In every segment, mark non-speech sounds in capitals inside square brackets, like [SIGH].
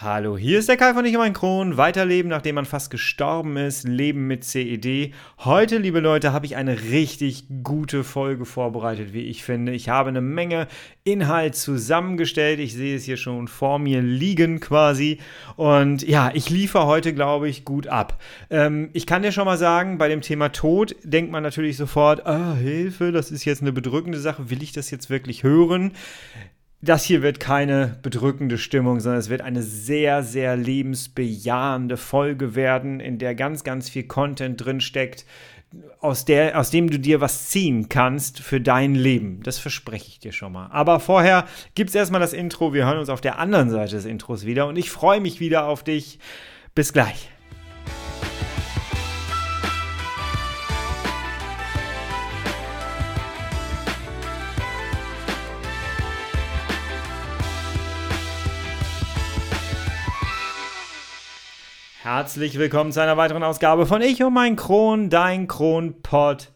Hallo, hier ist der Kai von Ich mein Kron. Weiterleben, nachdem man fast gestorben ist. Leben mit CED. Heute, liebe Leute, habe ich eine richtig gute Folge vorbereitet, wie ich finde. Ich habe eine Menge Inhalt zusammengestellt. Ich sehe es hier schon vor mir liegen quasi. Und ja, ich liefere heute, glaube ich, gut ab. Ähm, ich kann dir schon mal sagen, bei dem Thema Tod denkt man natürlich sofort, ah, Hilfe, das ist jetzt eine bedrückende Sache. Will ich das jetzt wirklich hören? Das hier wird keine bedrückende Stimmung, sondern es wird eine sehr, sehr lebensbejahende Folge werden, in der ganz, ganz viel Content drin steckt, aus, der, aus dem du dir was ziehen kannst für dein Leben. Das verspreche ich dir schon mal. Aber vorher gibt es erstmal das Intro. Wir hören uns auf der anderen Seite des Intros wieder und ich freue mich wieder auf dich. Bis gleich. Herzlich willkommen zu einer weiteren Ausgabe von Ich und mein Kron, dein Kronpott.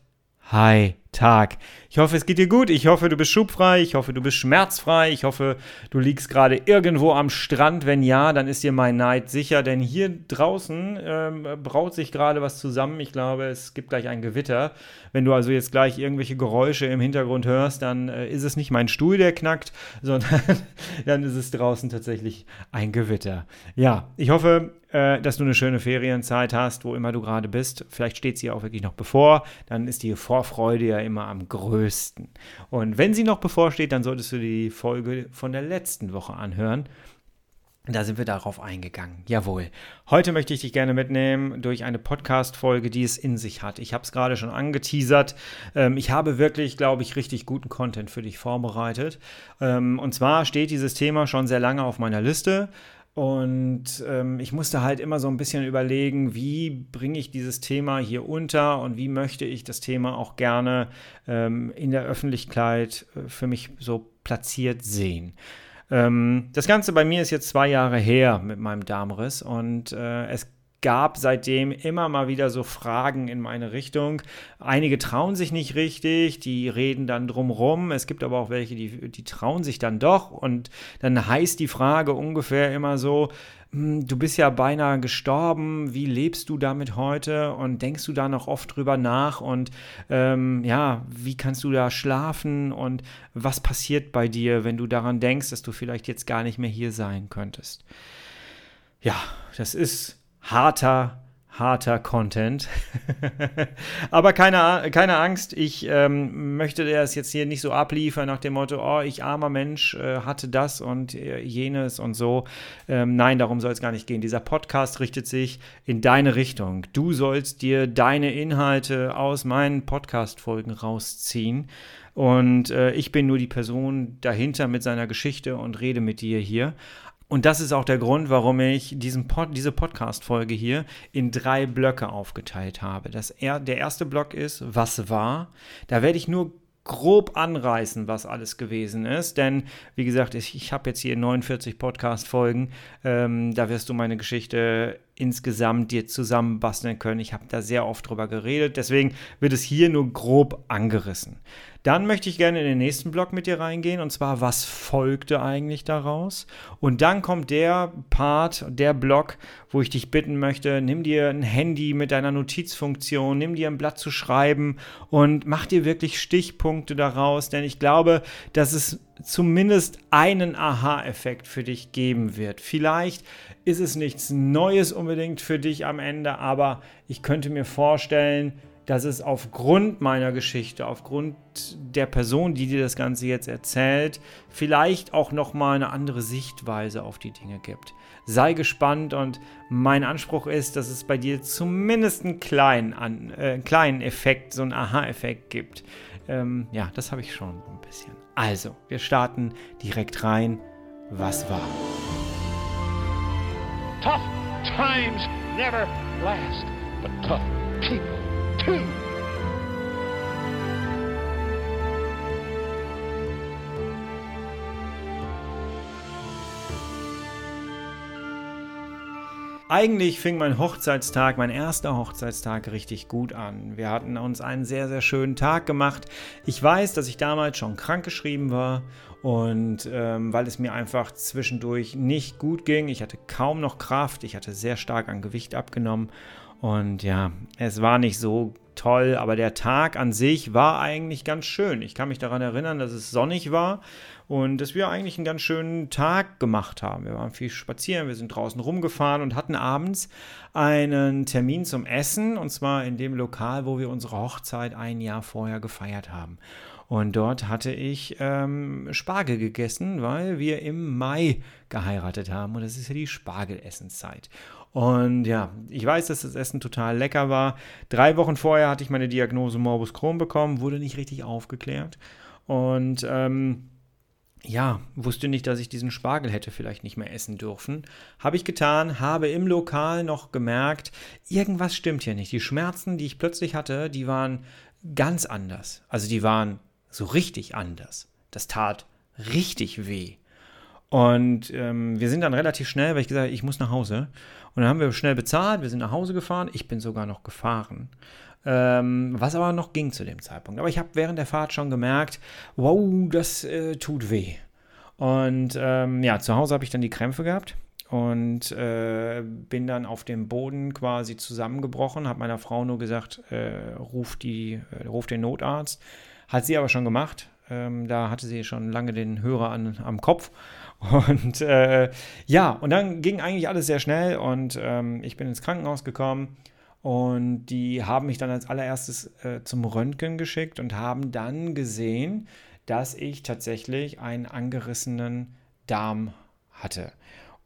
Hi, Tag. Ich hoffe, es geht dir gut. Ich hoffe, du bist schubfrei. Ich hoffe, du bist schmerzfrei. Ich hoffe, du liegst gerade irgendwo am Strand. Wenn ja, dann ist dir mein Neid sicher, denn hier draußen ähm, braut sich gerade was zusammen. Ich glaube, es gibt gleich ein Gewitter. Wenn du also jetzt gleich irgendwelche Geräusche im Hintergrund hörst, dann äh, ist es nicht mein Stuhl, der knackt, [LAUGHS] sondern dann ist es draußen tatsächlich ein Gewitter. Ja, ich hoffe, dass du eine schöne Ferienzeit hast, wo immer du gerade bist. Vielleicht steht sie auch wirklich noch bevor. Dann ist die Vorfreude ja immer am größten. Und wenn sie noch bevorsteht, dann solltest du die Folge von der letzten Woche anhören. Da sind wir darauf eingegangen. Jawohl. Heute möchte ich dich gerne mitnehmen durch eine Podcast-Folge, die es in sich hat. Ich habe es gerade schon angeteasert. Ähm, ich habe wirklich, glaube ich, richtig guten Content für dich vorbereitet. Ähm, und zwar steht dieses Thema schon sehr lange auf meiner Liste. Und ähm, ich musste halt immer so ein bisschen überlegen, wie bringe ich dieses Thema hier unter und wie möchte ich das Thema auch gerne ähm, in der Öffentlichkeit äh, für mich so platziert sehen. Ähm, das Ganze bei mir ist jetzt zwei Jahre her mit meinem Darmriss und äh, es gab seitdem immer mal wieder so Fragen in meine Richtung. Einige trauen sich nicht richtig, die reden dann drumrum. Es gibt aber auch welche, die, die trauen sich dann doch. Und dann heißt die Frage ungefähr immer so, hm, du bist ja beinahe gestorben, wie lebst du damit heute und denkst du da noch oft drüber nach und ähm, ja, wie kannst du da schlafen und was passiert bei dir, wenn du daran denkst, dass du vielleicht jetzt gar nicht mehr hier sein könntest? Ja, das ist harter, harter Content. [LAUGHS] Aber keine, keine Angst, ich ähm, möchte das jetzt hier nicht so abliefern nach dem Motto, oh, ich armer Mensch äh, hatte das und äh, jenes und so. Ähm, nein, darum soll es gar nicht gehen. Dieser Podcast richtet sich in deine Richtung. Du sollst dir deine Inhalte aus meinen Podcast-Folgen rausziehen. Und äh, ich bin nur die Person dahinter mit seiner Geschichte und rede mit dir hier. Und das ist auch der Grund, warum ich diesen Pod, diese Podcast-Folge hier in drei Blöcke aufgeteilt habe. Das er, der erste Block ist, was war? Da werde ich nur grob anreißen, was alles gewesen ist. Denn, wie gesagt, ich, ich habe jetzt hier 49 Podcast-Folgen. Ähm, da wirst du meine Geschichte insgesamt dir zusammenbasteln können. Ich habe da sehr oft drüber geredet. Deswegen wird es hier nur grob angerissen. Dann möchte ich gerne in den nächsten Block mit dir reingehen und zwar, was folgte eigentlich daraus? Und dann kommt der Part, der Block, wo ich dich bitten möchte, nimm dir ein Handy mit deiner Notizfunktion, nimm dir ein Blatt zu schreiben und mach dir wirklich Stichpunkte daraus, denn ich glaube, dass es zumindest einen Aha-Effekt für dich geben wird. Vielleicht ist es nichts Neues unbedingt für dich am Ende, aber ich könnte mir vorstellen, dass es aufgrund meiner Geschichte, aufgrund der Person, die dir das Ganze jetzt erzählt, vielleicht auch nochmal eine andere Sichtweise auf die Dinge gibt. Sei gespannt und mein Anspruch ist, dass es bei dir zumindest einen kleinen, äh, einen kleinen Effekt, so einen Aha-Effekt gibt. Ähm, ja, das habe ich schon ein bisschen. Also, wir starten direkt rein. Was war? Tough times never last, but tough people two. Eigentlich fing mein Hochzeitstag, mein erster Hochzeitstag richtig gut an. Wir hatten uns einen sehr, sehr schönen Tag gemacht. Ich weiß, dass ich damals schon krankgeschrieben war und ähm, weil es mir einfach zwischendurch nicht gut ging. Ich hatte kaum noch Kraft, ich hatte sehr stark an Gewicht abgenommen und ja, es war nicht so toll, aber der Tag an sich war eigentlich ganz schön. Ich kann mich daran erinnern, dass es sonnig war und dass wir eigentlich einen ganz schönen Tag gemacht haben. Wir waren viel spazieren, wir sind draußen rumgefahren und hatten abends einen Termin zum Essen und zwar in dem Lokal, wo wir unsere Hochzeit ein Jahr vorher gefeiert haben. Und dort hatte ich ähm, Spargel gegessen, weil wir im Mai geheiratet haben. Und das ist ja die Spargelessenszeit. Und ja, ich weiß, dass das Essen total lecker war. Drei Wochen vorher hatte ich meine Diagnose Morbus Crohn bekommen, wurde nicht richtig aufgeklärt. Und ähm, ja, wusste nicht, dass ich diesen Spargel hätte vielleicht nicht mehr essen dürfen. Habe ich getan, habe im Lokal noch gemerkt, irgendwas stimmt hier nicht. Die Schmerzen, die ich plötzlich hatte, die waren ganz anders. Also die waren so richtig anders. Das tat richtig weh. Und ähm, wir sind dann relativ schnell, weil ich gesagt habe, ich muss nach Hause. Und dann haben wir schnell bezahlt, wir sind nach Hause gefahren. Ich bin sogar noch gefahren. Ähm, was aber noch ging zu dem Zeitpunkt. Aber ich habe während der Fahrt schon gemerkt, wow, das äh, tut weh. Und ähm, ja, zu Hause habe ich dann die Krämpfe gehabt und äh, bin dann auf dem Boden quasi zusammengebrochen, habe meiner Frau nur gesagt, äh, ruf, die, äh, ruf den Notarzt. Hat sie aber schon gemacht. Ähm, da hatte sie schon lange den Hörer an, am Kopf und äh, ja, und dann ging eigentlich alles sehr schnell und ähm, ich bin ins Krankenhaus gekommen und die haben mich dann als allererstes äh, zum Röntgen geschickt und haben dann gesehen, dass ich tatsächlich einen angerissenen Darm hatte.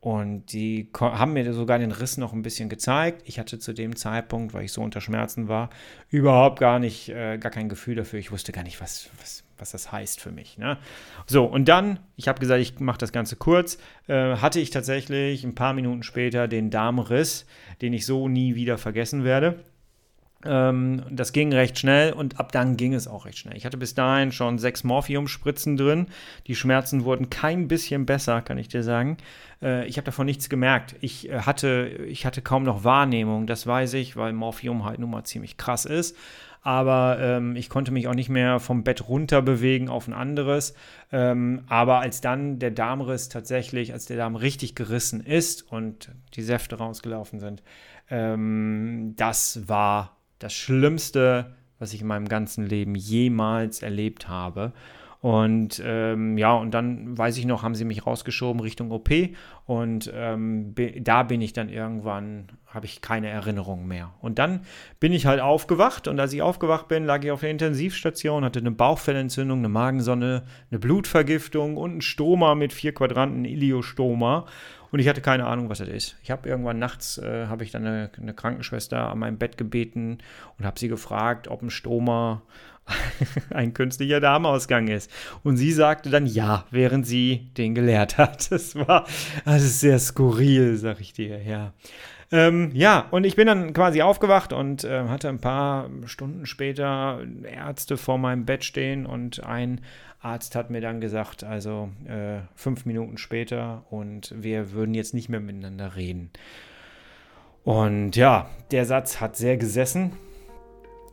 Und die haben mir sogar den Riss noch ein bisschen gezeigt. Ich hatte zu dem Zeitpunkt, weil ich so unter Schmerzen war, überhaupt gar nicht, äh, gar kein Gefühl dafür. Ich wusste gar nicht, was, was, was das heißt für mich. Ne? So, und dann, ich habe gesagt, ich mache das Ganze kurz, äh, hatte ich tatsächlich ein paar Minuten später den Darmriss, den ich so nie wieder vergessen werde. Ähm, das ging recht schnell und ab dann ging es auch recht schnell. Ich hatte bis dahin schon sechs Morphium-Spritzen drin. Die Schmerzen wurden kein bisschen besser, kann ich dir sagen. Äh, ich habe davon nichts gemerkt. Ich, äh, hatte, ich hatte kaum noch Wahrnehmung, das weiß ich, weil Morphium halt nun mal ziemlich krass ist aber ähm, ich konnte mich auch nicht mehr vom Bett runter bewegen auf ein anderes. Ähm, aber als dann der Darmriss tatsächlich, als der Darm richtig gerissen ist und die Säfte rausgelaufen sind, ähm, das war das Schlimmste, was ich in meinem ganzen Leben jemals erlebt habe. Und ähm, ja, und dann weiß ich noch, haben sie mich rausgeschoben Richtung OP und ähm, da bin ich dann irgendwann, habe ich keine Erinnerung mehr. Und dann bin ich halt aufgewacht und als ich aufgewacht bin, lag ich auf der Intensivstation, hatte eine Bauchfellentzündung, eine Magensonne, eine Blutvergiftung und ein Stoma mit vier Quadranten, Iliostoma. Und ich hatte keine Ahnung, was das ist. Ich habe irgendwann nachts, äh, habe ich dann eine, eine, Krankenschwester an meinem Bett gebeten und habe sie gefragt, ob ein Stoma [LAUGHS] ein künstlicher Darmausgang ist. Und sie sagte dann ja, während sie den gelehrt hat. [LAUGHS] Das war, das ist sehr skurril, sag ich dir, ja. Ähm, ja, und ich bin dann quasi aufgewacht und äh, hatte ein paar Stunden später Ärzte vor meinem Bett stehen und ein Arzt hat mir dann gesagt, also äh, fünf Minuten später und wir würden jetzt nicht mehr miteinander reden. Und ja, der Satz hat sehr gesessen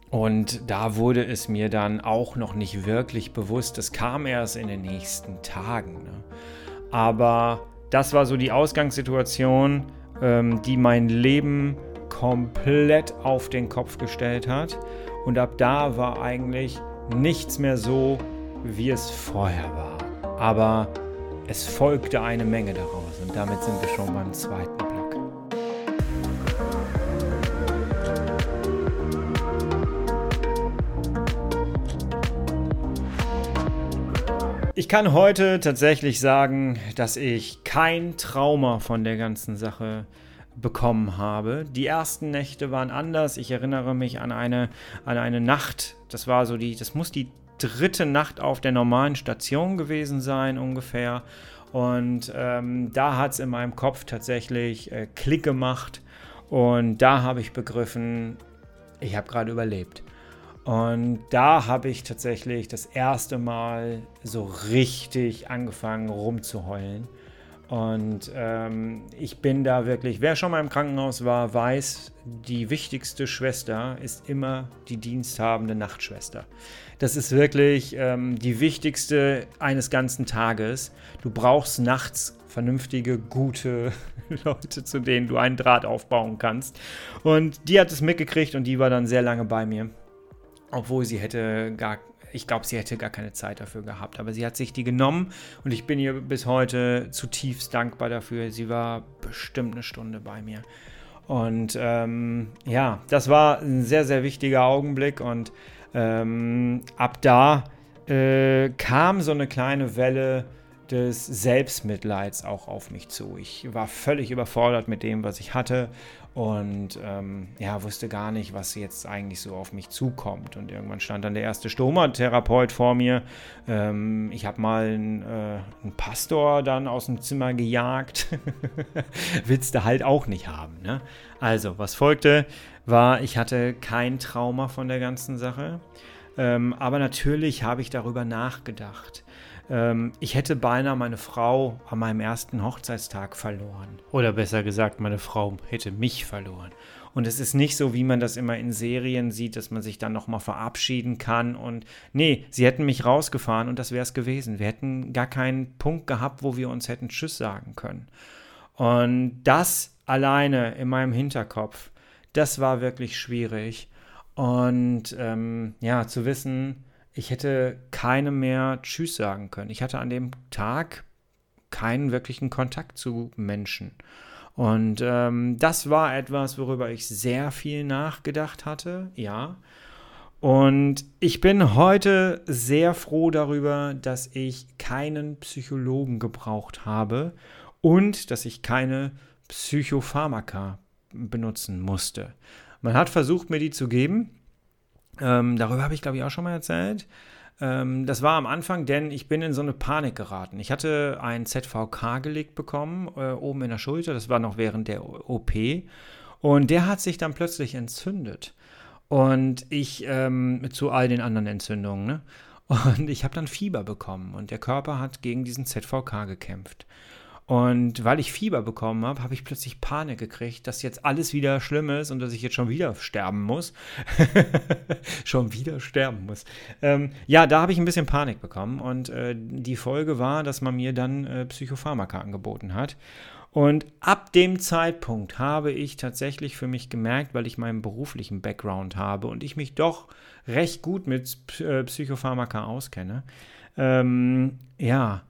und da wurde es mir dann auch noch nicht wirklich bewusst. Das kam erst in den nächsten Tagen. Ne? Aber das war so die Ausgangssituation, ähm, die mein Leben komplett auf den Kopf gestellt hat. Und ab da war eigentlich nichts mehr so, wie es vorher war. Aber es folgte eine Menge daraus. Und damit sind wir schon beim zweiten Ich kann heute tatsächlich sagen, dass ich kein Trauma von der ganzen Sache bekommen habe. Die ersten Nächte waren anders. Ich erinnere mich an eine, an eine Nacht. Das war so die, das muss die dritte Nacht auf der normalen Station gewesen sein ungefähr. Und ähm, da hat es in meinem Kopf tatsächlich äh, Klick gemacht. Und da habe ich begriffen, ich habe gerade überlebt. Und da habe ich tatsächlich das erste Mal so richtig angefangen rumzuheulen. Und ähm, ich bin da wirklich, wer schon mal im Krankenhaus war, weiß, die wichtigste Schwester ist immer die diensthabende Nachtschwester. Das ist wirklich ähm, die wichtigste eines ganzen Tages. Du brauchst nachts vernünftige, gute [LAUGHS] Leute, zu denen du einen Draht aufbauen kannst. Und die hat es mitgekriegt und die war dann sehr lange bei mir. Obwohl sie hätte gar ich glaube, sie hätte gar keine Zeit dafür gehabt. Aber sie hat sich die genommen und ich bin ihr bis heute zutiefst dankbar dafür. Sie war bestimmt eine Stunde bei mir. Und ähm, ja, das war ein sehr, sehr wichtiger Augenblick. Und ähm, ab da äh, kam so eine kleine Welle des Selbstmitleids auch auf mich zu. Ich war völlig überfordert mit dem, was ich hatte und ähm, ja, wusste gar nicht, was jetzt eigentlich so auf mich zukommt. Und irgendwann stand dann der erste Stomatherapeut vor mir. Ähm, ich habe mal einen, äh, einen, Pastor dann aus dem Zimmer gejagt. [LAUGHS] Willst du halt auch nicht haben. Ne? Also, was folgte, war, ich hatte kein Trauma von der ganzen Sache. Ähm, aber natürlich habe ich darüber nachgedacht. Ähm, ich hätte beinahe meine Frau an meinem ersten Hochzeitstag verloren. Oder besser gesagt, meine Frau hätte mich verloren. Und es ist nicht so, wie man das immer in Serien sieht, dass man sich dann nochmal verabschieden kann. Und nee, sie hätten mich rausgefahren und das wäre es gewesen. Wir hätten gar keinen Punkt gehabt, wo wir uns hätten Tschüss sagen können. Und das alleine in meinem Hinterkopf, das war wirklich schwierig. Und ähm, ja, zu wissen, ich hätte keinem mehr Tschüss sagen können. Ich hatte an dem Tag keinen wirklichen Kontakt zu Menschen. Und ähm, das war etwas, worüber ich sehr viel nachgedacht hatte, ja. Und ich bin heute sehr froh darüber, dass ich keinen Psychologen gebraucht habe und dass ich keine Psychopharmaka benutzen musste. Man hat versucht, mir die zu geben, ähm, darüber habe ich, glaube ich, auch schon mal erzählt. Ähm, das war am Anfang, denn ich bin in so eine Panik geraten. Ich hatte ein ZVK gelegt bekommen, äh, oben in der Schulter. Das war noch während der OP. Und der hat sich dann plötzlich entzündet. Und ich ähm, zu all den anderen Entzündungen. Ne? Und ich habe dann Fieber bekommen. Und der Körper hat gegen diesen ZVK gekämpft. Und weil ich Fieber bekommen habe, habe ich plötzlich Panik gekriegt, dass jetzt alles wieder schlimm ist und dass ich jetzt schon wieder sterben muss. [LAUGHS] schon wieder sterben muss. Ähm, ja, da habe ich ein bisschen Panik bekommen. Und äh, die Folge war, dass man mir dann äh, Psychopharmaka angeboten hat. Und ab dem Zeitpunkt habe ich tatsächlich für mich gemerkt, weil ich meinen beruflichen Background habe und ich mich doch recht gut mit äh, Psychopharmaka auskenne, ähm, ja,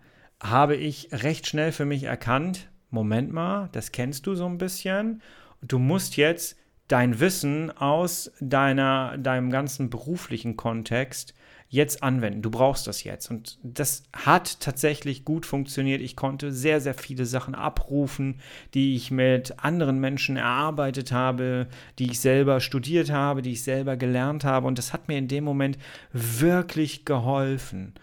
habe ich recht schnell für mich erkannt, Moment mal, das kennst du so ein bisschen. Du musst jetzt dein Wissen aus deiner, deinem ganzen beruflichen Kontext jetzt anwenden. Du brauchst das jetzt. Und das hat tatsächlich gut funktioniert. Ich konnte sehr, sehr viele Sachen abrufen, die ich mit anderen Menschen erarbeitet habe, die ich selber studiert habe, die ich selber gelernt habe. Und das hat mir in dem Moment wirklich geholfen.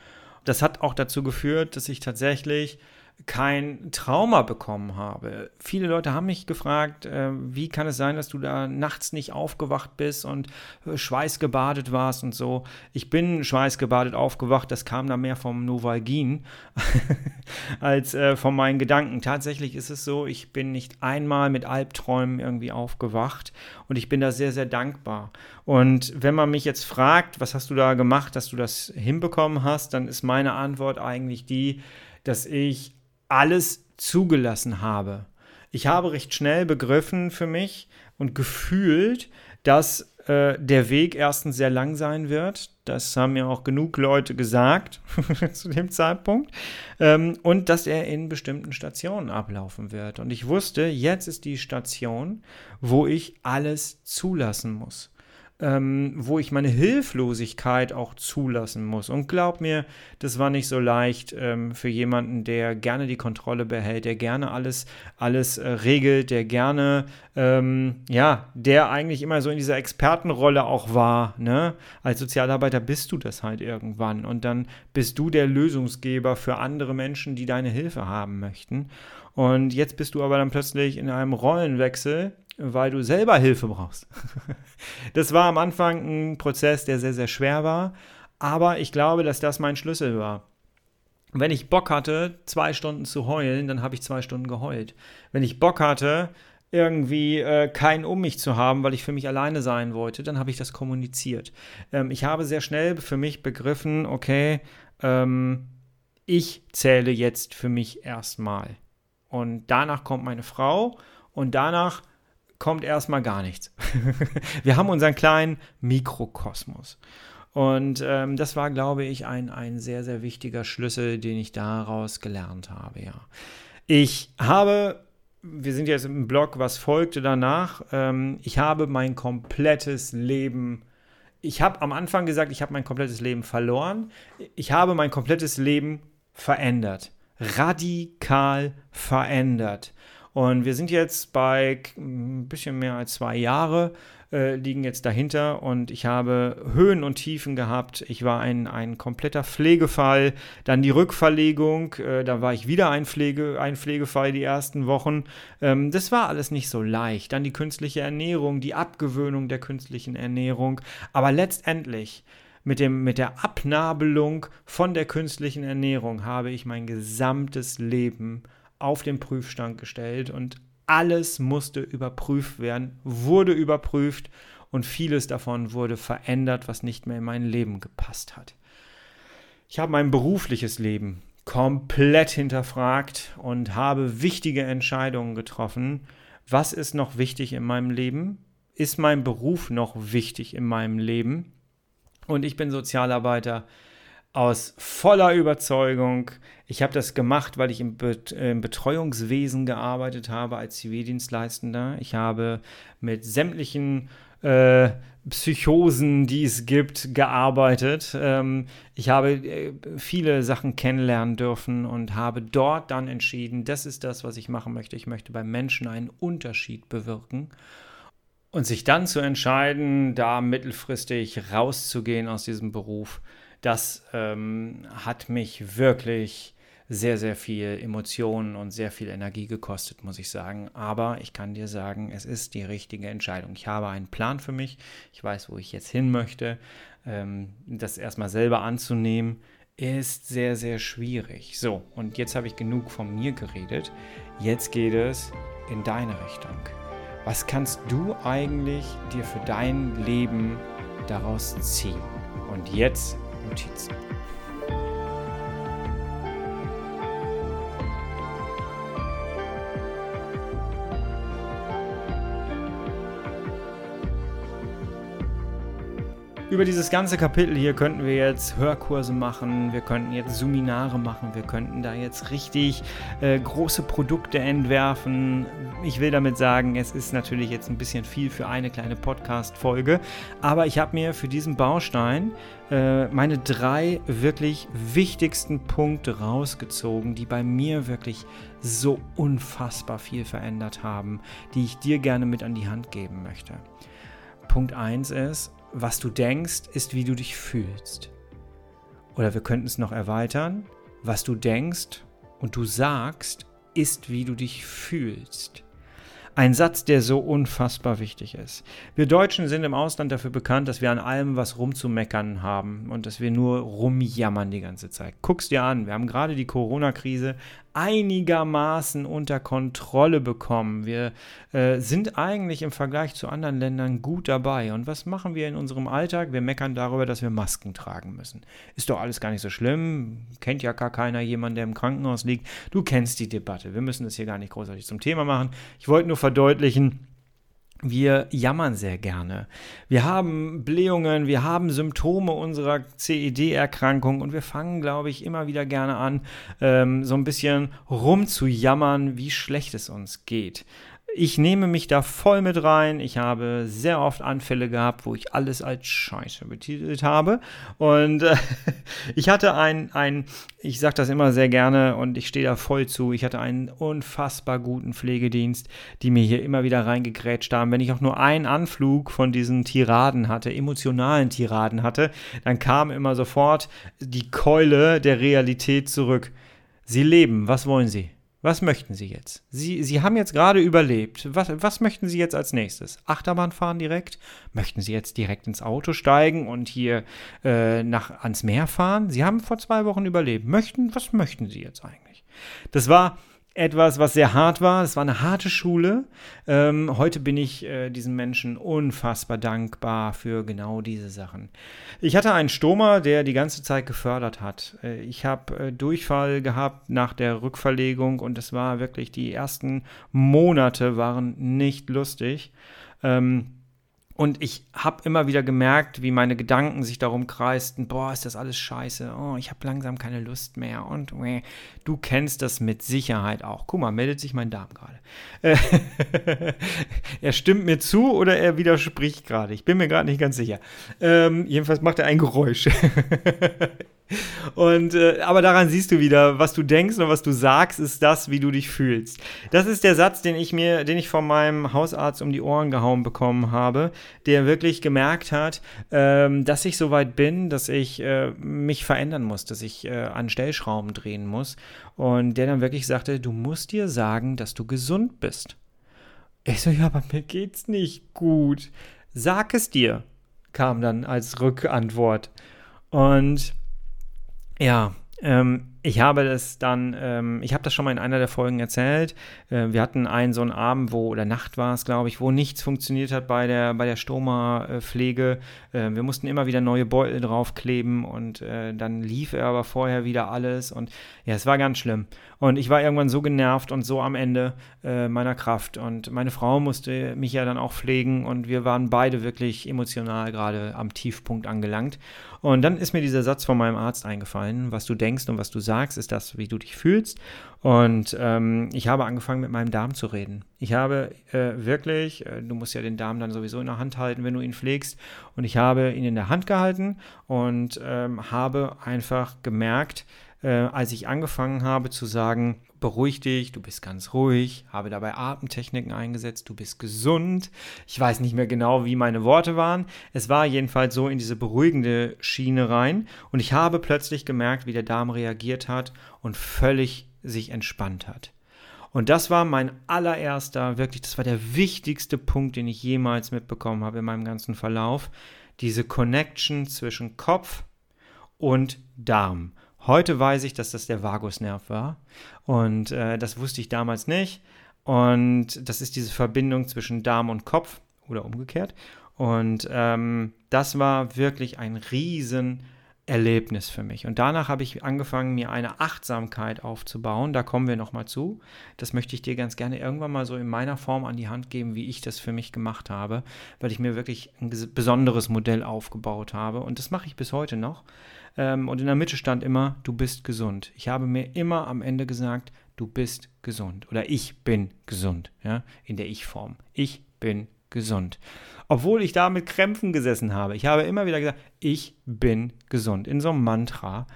Das hat auch dazu geführt, dass ich tatsächlich kein Trauma bekommen habe. Viele Leute haben mich gefragt, äh, wie kann es sein, dass du da nachts nicht aufgewacht bist und äh, schweißgebadet warst und so. Ich bin schweißgebadet aufgewacht, das kam da mehr vom Novalgin [LAUGHS] als äh, von meinen Gedanken. Tatsächlich ist es so, ich bin nicht einmal mit Albträumen irgendwie aufgewacht und ich bin da sehr, sehr dankbar. Und wenn man mich jetzt fragt, was hast du da gemacht, dass du das hinbekommen hast, dann ist meine Antwort eigentlich die, dass ich alles zugelassen habe. Ich habe recht schnell begriffen für mich und gefühlt, dass äh, der Weg erstens sehr lang sein wird. Das haben mir auch genug Leute gesagt [LAUGHS] zu dem Zeitpunkt. Ähm, und dass er in bestimmten Stationen ablaufen wird. Und ich wusste, jetzt ist die Station, wo ich alles zulassen muss ähm, wo ich meine Hilflosigkeit auch zulassen muss. Und glaub mir, das war nicht so leicht ähm, für jemanden, der gerne die Kontrolle behält, der gerne alles, alles äh, regelt, der gerne, ähm, ja, der eigentlich immer so in dieser Expertenrolle auch war. Ne? Als Sozialarbeiter bist du das halt irgendwann. Und dann bist du der Lösungsgeber für andere Menschen, die deine Hilfe haben möchten. Und jetzt bist du aber dann plötzlich in einem Rollenwechsel, weil du selber Hilfe brauchst. [LAUGHS] das war am Anfang ein Prozess, der sehr, sehr schwer war, aber ich glaube, dass das mein Schlüssel war. wenn ich Bock hatte, zwei Stunden zu heulen, dann habe ich zwei Stunden geheult. Wenn ich Bock hatte, irgendwie äh, keinen um mich zu haben, weil ich für mich alleine sein wollte, dann habe ich das kommuniziert. Ähm, ich habe sehr schnell für mich begriffen, okay, ähm, ich zähle jetzt für mich erstmal. Und danach kommt meine Frau und danach kommt erstmal gar nichts. [LAUGHS] Wir haben unseren kleinen Mikrokosmos. Und ähm, das war, glaube ich, ein, ein sehr, sehr wichtiger Schlüssel, den ich daraus gelernt habe, ja. Ich habe, wir sind jetzt im Blog, was folgte danach, ähm, ich habe mein komplettes Leben, ich habe am Anfang gesagt, ich habe mein komplettes Leben verloren. Ich habe mein komplettes Leben verändert. Radikal verändert. Und wir sind jetzt bei ein bisschen mehr als zwei Jahre, äh, liegen jetzt dahinter und ich habe Höhen und Tiefen gehabt. Ich war ein, ein kompletter Pflegefall. Dann die Rückverlegung, äh, da war ich wieder ein, Pflege, ein Pflegefall die ersten Wochen. Ähm, das war alles nicht so leicht. Dann die künstliche Ernährung, die Abgewöhnung der künstlichen Ernährung. Aber letztendlich mit, dem, mit der Abnabelung von der künstlichen Ernährung habe ich mein gesamtes Leben auf den Prüfstand gestellt und alles musste überprüft werden, wurde überprüft und vieles davon wurde verändert, was nicht mehr in mein Leben gepasst hat. Ich habe mein berufliches Leben komplett hinterfragt und habe wichtige Entscheidungen getroffen. Was ist noch wichtig in meinem Leben? Ist mein Beruf noch wichtig in meinem Leben? Und ich bin Sozialarbeiter aus voller Überzeugung. Ich habe das gemacht, weil ich im, Betreuungswesen gearbeitet habe als Zivildienstleistender. Ich habe mit sämtlichen äh, Psychosen, die es gibt, gearbeitet. Ähm, ich habe äh, viele Sachen kennenlernen dürfen und habe dort dann entschieden, das ist das, was ich machen möchte. Ich möchte beim Menschen einen Unterschied bewirken. Und sich dann zu entscheiden, da mittelfristig rauszugehen aus diesem Beruf, das ähm, hat mich wirklich sehr, sehr viel Emotionen und sehr viel Energie gekostet, muss ich sagen. Aber ich kann dir sagen, es ist die richtige Entscheidung. Ich habe einen Plan für mich. Ich weiß, wo ich jetzt hin möchte. Ähm, das erstmal selber anzunehmen, ist sehr, sehr schwierig. So, und jetzt habe ich genug von mir geredet. Jetzt geht es in deine Richtung. Was kannst du eigentlich dir für dein Leben daraus ziehen? Und jetzt Notizen. Über dieses ganze Kapitel hier könnten wir jetzt Hörkurse machen, wir könnten jetzt Seminare machen, wir könnten da jetzt richtig äh, große Produkte entwerfen. Ich will damit sagen, es ist natürlich jetzt ein bisschen viel für eine kleine Podcast-Folge, aber ich habe mir für diesen Baustein äh, meine drei wirklich wichtigsten Punkte rausgezogen, die bei mir wirklich so unfassbar viel verändert haben, die ich dir gerne mit an die Hand geben möchte. Punkt 1 ist, was du denkst, ist, wie du dich fühlst. Oder wir könnten es noch erweitern, was du denkst und du sagst, ist, wie du dich fühlst. Ein Satz, der so unfassbar wichtig ist. Wir Deutschen sind im Ausland dafür bekannt, dass wir an allem was rumzumeckern haben und dass wir nur rumjammern die ganze Zeit. Guck's dir an, wir haben gerade die Corona-Krise einigermaßen unter Kontrolle bekommen. Wir äh, sind eigentlich im Vergleich zu anderen Ländern gut dabei. Und was machen wir in unserem Alltag? Wir meckern darüber, dass wir Masken tragen müssen. Ist doch alles gar nicht so schlimm. Kennt ja gar keiner jemanden, der im Krankenhaus liegt. Du kennst die Debatte. Wir müssen das hier gar nicht großartig zum Thema machen. Ich wollte nur verdeutlichen, wir jammern sehr gerne. Wir haben Blähungen, wir haben Symptome unserer CED-Erkrankung und wir fangen, glaube ich, immer wieder gerne an, ähm, so ein bisschen rumzujammern, wie schlecht es uns geht. Ich nehme mich da voll mit rein. Ich habe sehr oft Anfälle gehabt, wo ich alles als Scheiße betitelt habe. Und äh, [LAUGHS] ich hatte ein, ein ich sage das immer sehr gerne und ich stehe da voll zu. Ich hatte einen unfassbar guten Pflegedienst, die mir hier immer wieder reingegrätscht haben. Wenn ich auch nur einen Anflug von diesen Tiraden hatte, emotionalen Tiraden hatte, dann kam immer sofort die Keule der Realität zurück. Sie leben, was wollen Sie? Was möchten Sie jetzt? Sie, Sie haben jetzt gerade überlebt. Was, was möchten Sie jetzt als nächstes? Achterbahn fahren direkt? Möchten Sie jetzt direkt ins Auto steigen und hier äh, nach, ans Meer fahren? Sie haben vor zwei Wochen überlebt. Möchten, was möchten Sie jetzt eigentlich? Das war etwas, was sehr hart war. Es war eine harte Schule. Ähm, heute bin ich äh, diesen Menschen unfassbar dankbar für genau diese Sachen. Ich hatte einen Stoma, der die ganze Zeit gefördert hat. Äh, ich habe äh, Durchfall gehabt nach der Rückverlegung und es war wirklich, die ersten Monate waren nicht lustig. Ähm, und ich habe immer wieder gemerkt, wie meine Gedanken sich darum kreisten, boah, ist das alles scheiße, oh, ich habe langsam keine Lust mehr und äh, du kennst das mit Sicherheit auch. Guck mal, meldet sich mein Darm gerade. [LAUGHS] Er stimmt mir zu oder er widerspricht gerade, ich bin mir gerade nicht ganz sicher. Ähm, jedenfalls macht er ein Geräusch. [LAUGHS] Und äh, aber daran siehst du wieder, was du denkst und was du sagst, ist das, wie du dich fühlst. Das ist der Satz, den ich mir, den ich von meinem Hausarzt um die Ohren gehauen bekommen habe, der wirklich gemerkt hat, ähm, dass ich so weit bin, dass ich äh, mich verändern muss, dass ich äh, an Stellschrauben drehen muss. Und der dann wirklich sagte, du musst dir sagen, dass du gesund bist. Ich so, ja, aber mir geht's nicht gut. Sag es dir, kam dann als Rückantwort. Und ja, ähm, ich habe das dann, ähm, ich habe das schon mal in einer der Folgen erzählt. Äh, wir hatten einen so einen Abend, wo, oder Nacht war es, glaube ich, wo nichts funktioniert hat bei der, bei der Stoma-Pflege. Äh, wir mussten immer wieder neue Beutel draufkleben und äh, dann lief er aber vorher wieder alles und ja, es war ganz schlimm. Und ich war irgendwann so genervt und so am Ende äh, meiner Kraft. Und meine Frau musste mich ja dann auch pflegen und wir waren beide wirklich emotional gerade am Tiefpunkt angelangt. Und dann ist mir dieser Satz von meinem Arzt eingefallen, was du denkst und was du sagst, ist das, wie du dich fühlst. Und ähm, ich habe angefangen, mit meinem Darm zu reden. Ich habe äh, wirklich, äh, du musst ja den Darm dann sowieso in der Hand halten, wenn du ihn pflegst. Und ich habe ihn in der Hand gehalten und ähm, habe einfach gemerkt, äh, als ich angefangen habe zu sagen, beruhig dich, du bist ganz ruhig, habe dabei Atemtechniken eingesetzt, du bist gesund. Ich weiß nicht mehr genau, wie meine Worte waren. Es war jedenfalls so in diese beruhigende Schiene rein und ich habe plötzlich gemerkt, wie der Darm reagiert hat und völlig sich entspannt hat. Und das war mein allererster, wirklich, das war der wichtigste Punkt, den ich jemals mitbekommen habe in meinem ganzen Verlauf. Diese Connection zwischen Kopf und Darm. Heute weiß ich, dass das der Vagusnerv war. Und äh, das wusste ich damals nicht. Und das ist diese Verbindung zwischen Darm und Kopf oder umgekehrt. Und ähm, das war wirklich ein riesen Erlebnis für mich. Und danach habe ich angefangen, mir eine Achtsamkeit aufzubauen. Da kommen wir nochmal zu. Das möchte ich dir ganz gerne irgendwann mal so in meiner Form an die Hand geben, wie ich das für mich gemacht habe, weil ich mir wirklich ein besonderes Modell aufgebaut habe. Und das mache ich bis heute noch. Ähm, und in der Mitte stand immer, du bist gesund. Ich habe mir immer am Ende gesagt, du bist gesund. Oder ich bin gesund, ja, in der Ich-Form. Ich bin gesund. Obwohl ich da mit Krämpfen gesessen habe. Ich habe immer wieder gesagt, ich bin gesund. In so einem Mantra.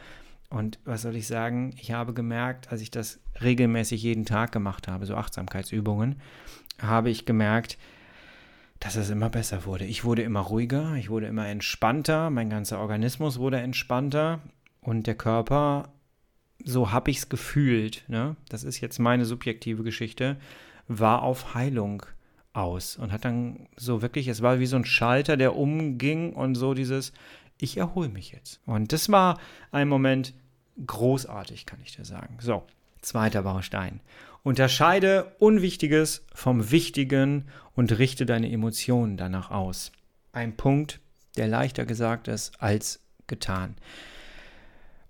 Und was soll ich sagen? Ich habe gemerkt, als ich das regelmäßig jeden Tag gemacht habe, so Achtsamkeitsübungen, habe ich gemerkt, dass es immer besser wurde. Ich wurde immer ruhiger, ich wurde immer entspannter, mein ganzer Organismus wurde entspannter und der Körper, so habe ich es gefühlt, ne? das ist jetzt meine subjektive Geschichte, war auf Heilung aus und hat dann so wirklich, es war wie so ein Schalter, der umging und so dieses, ich erhole mich jetzt. Und das war ein Moment großartig, kann ich dir sagen. So, zweiter Baustein. Unterscheide Unwichtiges vom Wichtigen und richte deine Emotionen danach aus. Ein Punkt, der leichter gesagt ist als getan.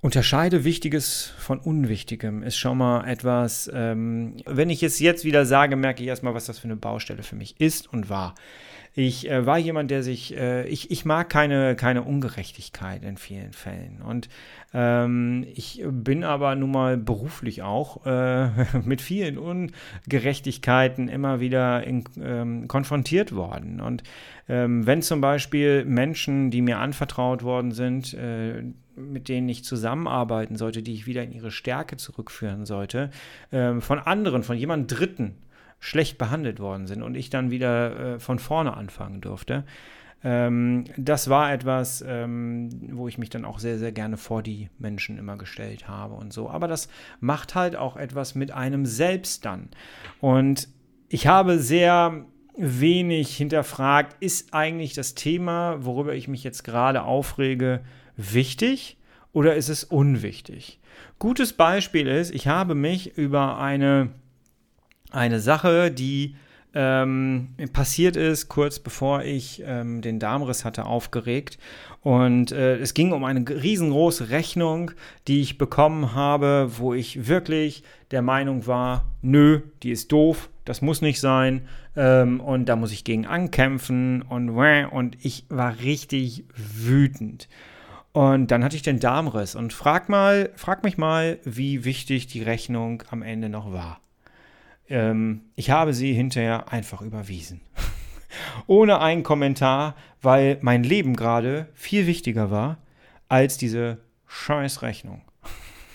Unterscheide Wichtiges von Unwichtigem ist schon mal etwas, ähm, wenn ich es jetzt wieder sage, merke ich erstmal, was das für eine Baustelle für mich ist und war. Ich äh, war jemand, der sich, äh, ich, ich mag keine, keine Ungerechtigkeit in vielen Fällen. Und ähm, ich bin aber nun mal beruflich auch äh, [LAUGHS] mit vielen Ungerechtigkeiten immer wieder in, ähm, konfrontiert worden. Und ähm, wenn zum Beispiel Menschen, die mir anvertraut worden sind, äh, mit denen ich zusammenarbeiten sollte, die ich wieder in ihre Stärke zurückführen sollte, ähm, von anderen, von jemand Dritten schlecht behandelt worden sind und ich dann wieder äh, von vorne anfangen durfte, Ähm, das war etwas, ähm, wo ich mich dann auch sehr, sehr gerne vor die Menschen immer gestellt habe und so. Aber das macht halt auch etwas mit einem selbst dann. Und ich habe sehr wenig hinterfragt, ist eigentlich das Thema, worüber ich mich jetzt gerade aufrege, wichtig oder ist es unwichtig? Gutes Beispiel ist, ich habe mich über eine, eine Sache, die ähm, passiert ist, kurz bevor ich ähm, den Darmriss hatte, aufgeregt. Und äh, es ging um eine riesengroße Rechnung, die ich bekommen habe, wo ich wirklich der Meinung war, nö, die ist doof, das muss nicht sein. Ähm, und da muss ich gegen ankämpfen und, und ich war richtig wütend. Und dann hatte ich den Darmriss und frag mal, frag mich mal, wie wichtig die Rechnung am Ende noch war. Ähm, ich habe sie hinterher einfach überwiesen. [LAUGHS] Ohne einen Kommentar, weil mein Leben gerade viel wichtiger war als diese Scheißrechnung.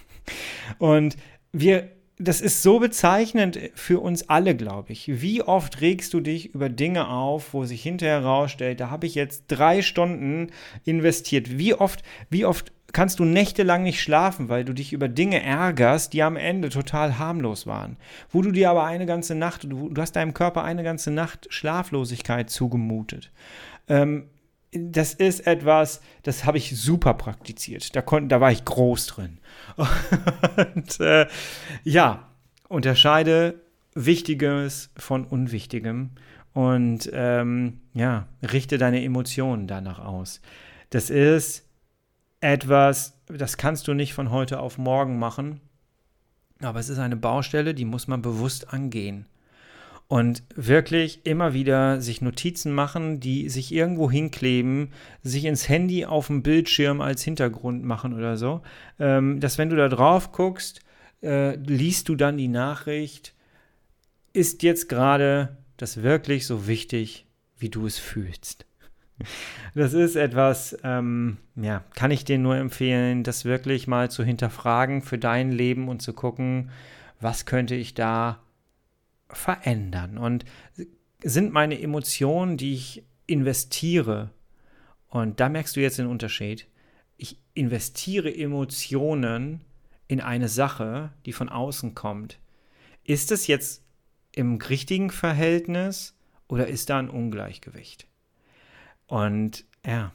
[LAUGHS] Und wir das ist so bezeichnend für uns alle, glaube ich. Wie oft regst du dich über Dinge auf, wo sich hinterher herausstellt, da habe ich jetzt drei Stunden investiert. Wie oft, wie oft kannst du nächtelang nicht schlafen, weil du dich über Dinge ärgerst, die am Ende total harmlos waren. Wo du dir aber eine ganze Nacht, du, du hast deinem Körper eine ganze Nacht Schlaflosigkeit zugemutet. Ähm, das ist etwas, das habe ich super praktiziert. Da, kon, da war ich groß drin. [LAUGHS] Und äh, ja, unterscheide Wichtiges von Unwichtigem und ähm, ja, richte deine Emotionen danach aus. Das ist etwas, das kannst du nicht von heute auf morgen machen, aber es ist eine Baustelle, die muss man bewusst angehen. Und wirklich immer wieder sich Notizen machen, die sich irgendwo hinkleben, sich ins Handy auf dem Bildschirm als Hintergrund machen oder so, ähm, dass wenn du da drauf guckst, äh, liest du dann die Nachricht, ist jetzt gerade das wirklich so wichtig, wie du es fühlst. Das ist etwas, ähm, ja, kann ich dir nur empfehlen, das wirklich mal zu hinterfragen für dein Leben und zu gucken, was könnte ich da verändern? Und sind meine Emotionen, die ich investiere, und da merkst du jetzt den Unterschied, ich investiere Emotionen in eine Sache, die von außen kommt. Ist es jetzt im richtigen Verhältnis oder ist da ein Ungleichgewicht? Und ja,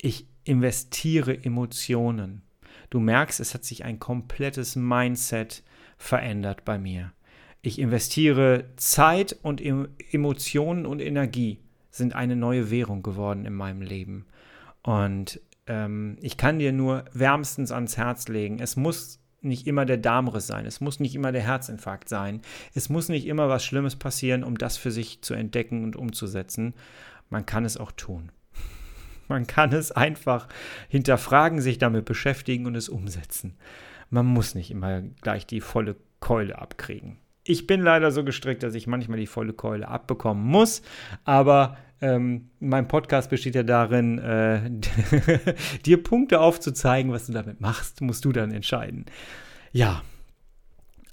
ich investiere Emotionen. Du merkst, es hat sich ein komplettes Mindset verändert bei mir. Ich investiere Zeit und Emotionen und Energie sind eine neue Währung geworden in meinem Leben. Und ähm, ich kann dir nur wärmstens ans Herz legen, es muss nicht immer der Darmriss sein, es muss nicht immer der Herzinfarkt sein, es muss nicht immer was Schlimmes passieren, um das für sich zu entdecken und umzusetzen. Man kann es auch tun. Man kann es einfach hinterfragen, sich damit beschäftigen und es umsetzen. Man muss nicht immer gleich die volle Keule abkriegen. Ich bin leider so gestrickt, dass ich manchmal die volle Keule abbekommen muss, aber ähm, mein Podcast besteht ja darin, äh, [LAUGHS] dir Punkte aufzuzeigen, was du damit machst, musst du dann entscheiden. Ja,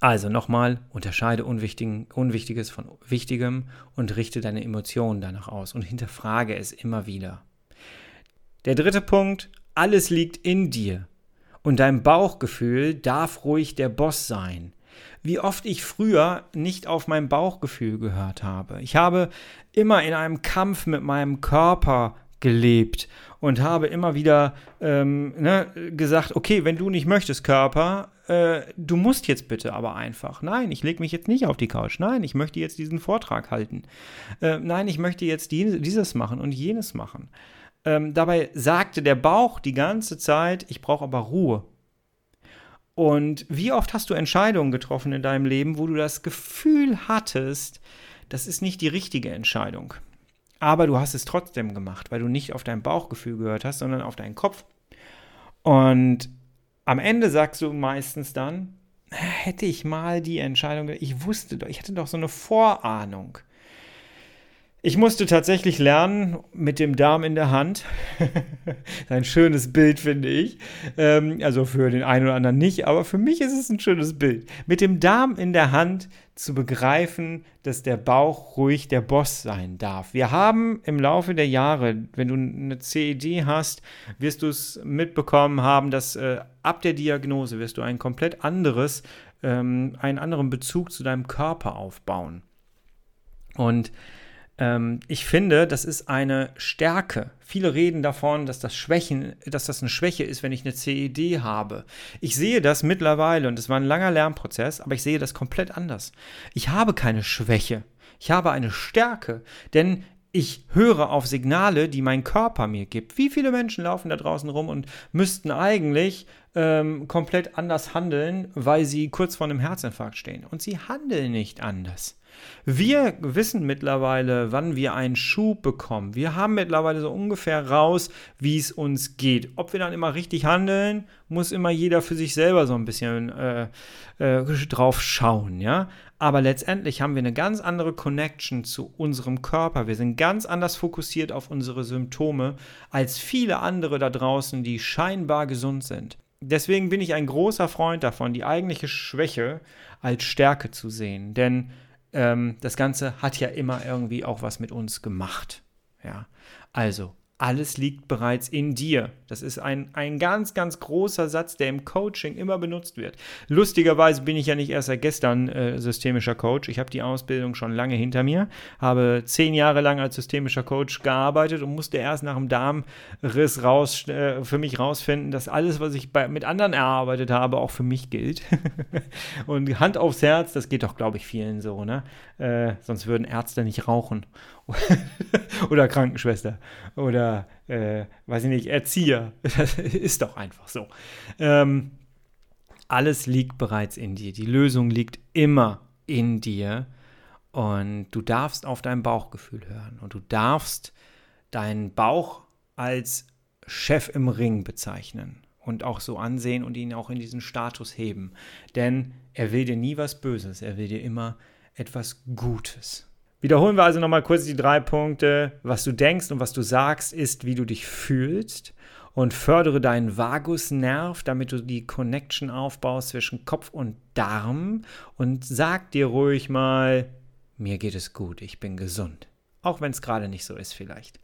also nochmal, unterscheide Unwichtiges von Wichtigem und richte deine Emotionen danach aus und hinterfrage es immer wieder. Der dritte Punkt, alles liegt in dir und dein Bauchgefühl darf ruhig der Boss sein wie oft ich früher nicht auf mein Bauchgefühl gehört habe. Ich habe immer in einem Kampf mit meinem Körper gelebt und habe immer wieder ähm, ne, gesagt, okay, wenn du nicht möchtest, Körper, äh, du musst jetzt bitte aber einfach. Nein, ich lege mich jetzt nicht auf die Couch. Nein, ich möchte jetzt diesen Vortrag halten. Äh, nein, ich möchte jetzt die, dieses machen und jenes machen. Ähm, dabei sagte der Bauch die ganze Zeit, ich brauche aber Ruhe. Und wie oft hast du Entscheidungen getroffen in deinem Leben, wo du das Gefühl hattest, das ist nicht die richtige Entscheidung. Aber du hast es trotzdem gemacht, weil du nicht auf dein Bauchgefühl gehört hast, sondern auf deinen Kopf. Und am Ende sagst du meistens dann, hätte ich mal die Entscheidung, ich wusste doch, ich hatte doch so eine Vorahnung. Ich musste tatsächlich lernen, mit dem Darm in der Hand. [LAUGHS] ein schönes Bild, finde ich. Ähm, also für den einen oder anderen nicht, aber für mich ist es ein schönes Bild. Mit dem Darm in der Hand zu begreifen, dass der Bauch ruhig der Boss sein darf. Wir haben im Laufe der Jahre, wenn du eine CED hast, wirst du es mitbekommen haben, dass äh, ab der Diagnose wirst du ein komplett anderes, ähm, einen anderen Bezug zu deinem Körper aufbauen. Und ich finde, das ist eine Stärke. Viele reden davon, dass das Schwächen, dass das eine Schwäche ist, wenn ich eine CED habe. Ich sehe das mittlerweile und es war ein langer Lernprozess, aber ich sehe das komplett anders. Ich habe keine Schwäche. Ich habe eine Stärke, denn ich höre auf Signale, die mein Körper mir gibt. Wie viele Menschen laufen da draußen rum und müssten eigentlich ähm, komplett anders handeln, weil sie kurz vor einem Herzinfarkt stehen. Und sie handeln nicht anders. Wir wissen mittlerweile, wann wir einen Schub bekommen. Wir haben mittlerweile so ungefähr raus, wie es uns geht. Ob wir dann immer richtig handeln, muss immer jeder für sich selber so ein bisschen äh, äh, drauf schauen, ja. Aber letztendlich haben wir eine ganz andere Connection zu unserem Körper. Wir sind ganz anders fokussiert auf unsere Symptome als viele andere da draußen, die scheinbar gesund sind. Deswegen bin ich ein großer Freund davon, die eigentliche Schwäche als Stärke zu sehen. Denn ähm, das Ganze hat ja immer irgendwie auch was mit uns gemacht. Ja, also alles liegt bereits in dir. Das ist ein, ein ganz, ganz großer Satz, der im Coaching immer benutzt wird. Lustigerweise bin ich ja nicht erst seit gestern äh, systemischer Coach. Ich habe die Ausbildung schon lange hinter mir, habe zehn Jahre lang als systemischer Coach gearbeitet und musste erst nach dem Darmriss raus, äh, für mich rausfinden, dass alles, was ich bei, mit anderen erarbeitet habe, auch für mich gilt. [LAUGHS] und Hand aufs Herz, das geht doch, glaube ich, vielen so. Ne? Äh, sonst würden Ärzte nicht rauchen. [LAUGHS] oder Krankenschwester oder, äh, weiß ich nicht, Erzieher. [LAUGHS] Das ist doch einfach so. Ähm, alles liegt bereits in dir. Die Lösung liegt immer in dir. Und du darfst auf dein Bauchgefühl hören. Und du darfst deinen Bauch als Chef im Ring bezeichnen und auch so ansehen und ihn auch in diesen Status heben. Denn er will dir nie was Böses, er will dir immer etwas Gutes. Wiederholen wir also nochmal kurz die drei Punkte. Was du denkst und was du sagst, ist, wie du dich fühlst. Und fördere deinen Vagusnerv, damit du die Connection aufbaust zwischen Kopf und Darm. Und sag dir ruhig mal, mir geht es gut, ich bin gesund. Auch wenn es gerade nicht so ist vielleicht.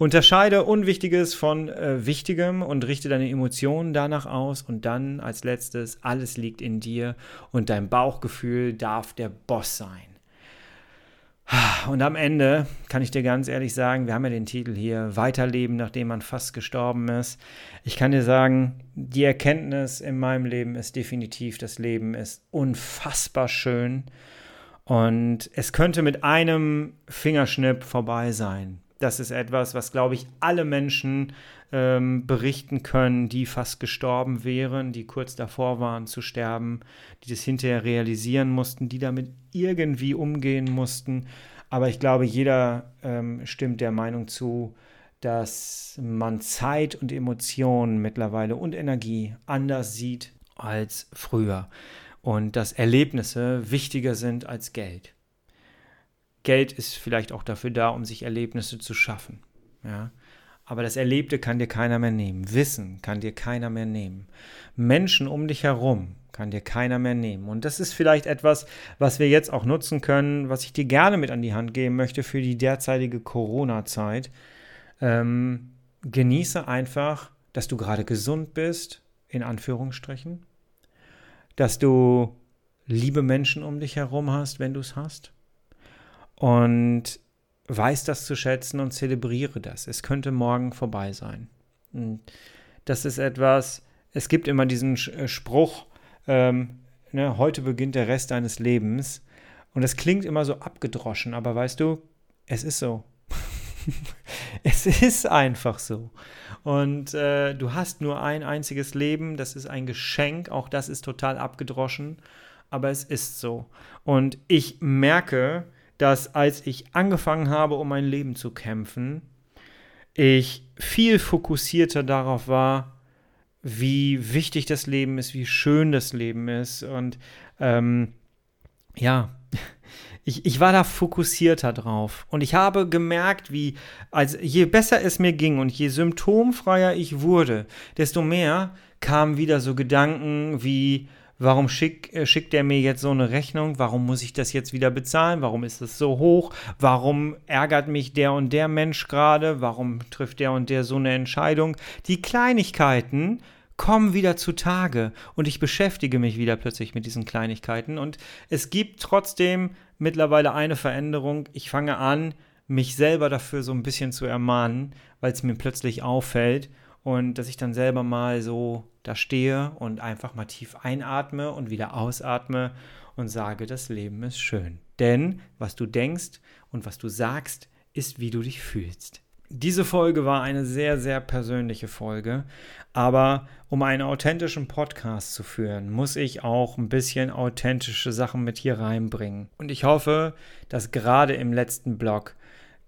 Unterscheide Unwichtiges von äh, Wichtigem und richte deine Emotionen danach aus. Und dann als letztes, alles liegt in dir und dein Bauchgefühl darf der Boss sein. Und am Ende kann ich dir ganz ehrlich sagen, wir haben ja den Titel hier Weiterleben, nachdem man fast gestorben ist. Ich kann dir sagen, die Erkenntnis in meinem Leben ist definitiv, das Leben ist unfassbar schön. Und es könnte mit einem Fingerschnipp vorbei sein. Das ist etwas, was, glaube ich, alle Menschen ähm, berichten können, die fast gestorben wären, die kurz davor waren zu sterben, die das hinterher realisieren mussten, die damit irgendwie umgehen mussten. Aber ich glaube, jeder ähm, stimmt der Meinung zu, dass man Zeit und Emotionen mittlerweile und Energie anders sieht als früher und dass Erlebnisse wichtiger sind als Geld. Geld ist vielleicht auch dafür da, um sich Erlebnisse zu schaffen. Ja? Aber das Erlebte kann dir keiner mehr nehmen. Wissen kann dir keiner mehr nehmen. Menschen um dich herum kann dir keiner mehr nehmen. Und das ist vielleicht etwas, was wir jetzt auch nutzen können, was ich dir gerne mit an die Hand geben möchte für die derzeitige Corona-Zeit. Ähm, genieße einfach, dass du gerade gesund bist, in Anführungsstrichen. Dass du liebe Menschen um dich herum hast, wenn du es hast. Und weiß das zu schätzen und zelebriere das. Es könnte morgen vorbei sein. Und das ist etwas, es gibt immer diesen äh, Spruch, ähm, ne, heute beginnt der Rest deines Lebens. Und das klingt immer so abgedroschen, aber weißt du, es ist so. [LAUGHS] es ist einfach so. Und äh, du hast nur ein einziges Leben, das ist ein Geschenk, auch das ist total abgedroschen, aber es ist so. Und ich merke, dass als ich angefangen habe, um mein Leben zu kämpfen, ich viel fokussierter darauf war, wie wichtig das Leben ist, wie schön das Leben ist. Und ähm, ja, [LAUGHS] ich, ich war da fokussierter drauf. Und ich habe gemerkt, wie, also je besser es mir ging und je symptomfreier ich wurde, desto mehr kamen wieder so Gedanken wie, warum schick, äh, schickt er mir jetzt so eine Rechnung? Warum muss ich das jetzt wieder bezahlen? Warum ist es so hoch? Warum ärgert mich der und der Mensch gerade? Warum trifft der und der so eine Entscheidung? Die Kleinigkeiten kommen wieder zutage und ich beschäftige mich wieder plötzlich mit diesen Kleinigkeiten und es gibt trotzdem mittlerweile eine Veränderung. Ich fange an, mich selber dafür so ein bisschen zu ermahnen, weil es mir plötzlich auffällt und dass ich dann selber mal so da stehe und einfach mal tief einatme und wieder ausatme und sage, das Leben ist schön. Denn was du denkst und was du sagst, ist, wie du dich fühlst. Diese Folge war eine sehr, sehr persönliche Folge, aber um einen authentischen Podcast zu führen, muss ich auch ein bisschen authentische Sachen mit hier reinbringen. Und ich hoffe, dass gerade im letzten Blog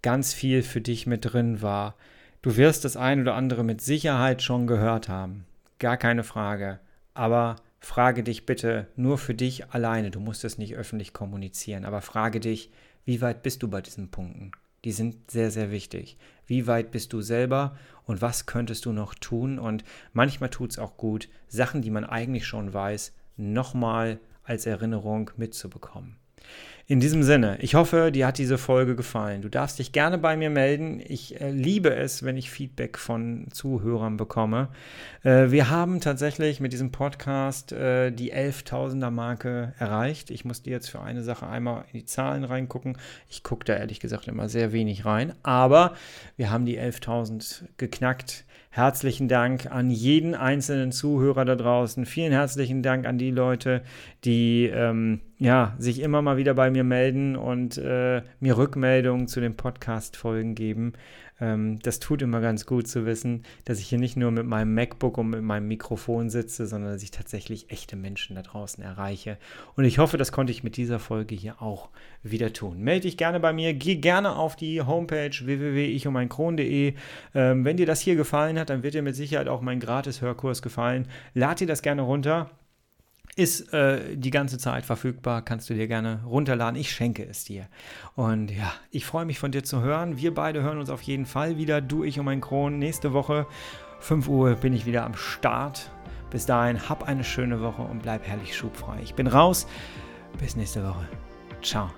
ganz viel für dich mit drin war. Du wirst das ein oder andere mit Sicherheit schon gehört haben gar keine Frage. Aber frage dich bitte nur für dich alleine. Du musst es nicht öffentlich kommunizieren, aber frage dich, wie weit bist du bei diesen Punkten? Die sind sehr, sehr wichtig. Wie weit bist du selber und was könntest du noch tun? Und manchmal tut es auch gut, Sachen, die man eigentlich schon weiß, nochmal als Erinnerung mitzubekommen. In diesem Sinne, ich hoffe, dir hat diese Folge gefallen. Du darfst dich gerne bei mir melden. Ich äh, liebe es, wenn ich Feedback von Zuhörern bekomme. Äh, wir haben tatsächlich mit diesem Podcast äh, die 11.000er Marke erreicht. Ich musste jetzt für eine Sache einmal in die Zahlen reingucken. Ich gucke da ehrlich gesagt immer sehr wenig rein. Aber wir haben die 11.000 geknackt. Herzlichen Dank an jeden einzelnen Zuhörer da draußen. Vielen herzlichen Dank an die Leute, die ähm, ja, sich immer mal wieder bei mir melden und äh, mir Rückmeldungen zu den Podcast-Folgen geben. Ähm, das tut immer ganz gut zu wissen, dass ich hier nicht nur mit meinem MacBook und mit meinem Mikrofon sitze, sondern dass ich tatsächlich echte Menschen da draußen erreiche. Und ich hoffe, das konnte ich mit dieser Folge hier auch wieder tun. Melde dich gerne bei mir, geh gerne auf die Homepage www.ichumeinkron.de. Ähm, wenn dir das hier gefallen hat, dann wird dir mit Sicherheit auch mein Gratis-Hörkurs gefallen. Lad dir das gerne runter ist äh, die ganze Zeit verfügbar, kannst du dir gerne runterladen. Ich schenke es dir. Und ja, ich freue mich von dir zu hören. Wir beide hören uns auf jeden Fall wieder, du, ich und mein Kron. Nächste Woche, 5 Uhr, bin ich wieder am Start. Bis dahin, hab eine schöne Woche und bleib herrlich schubfrei. Ich bin raus. Bis nächste Woche. Ciao.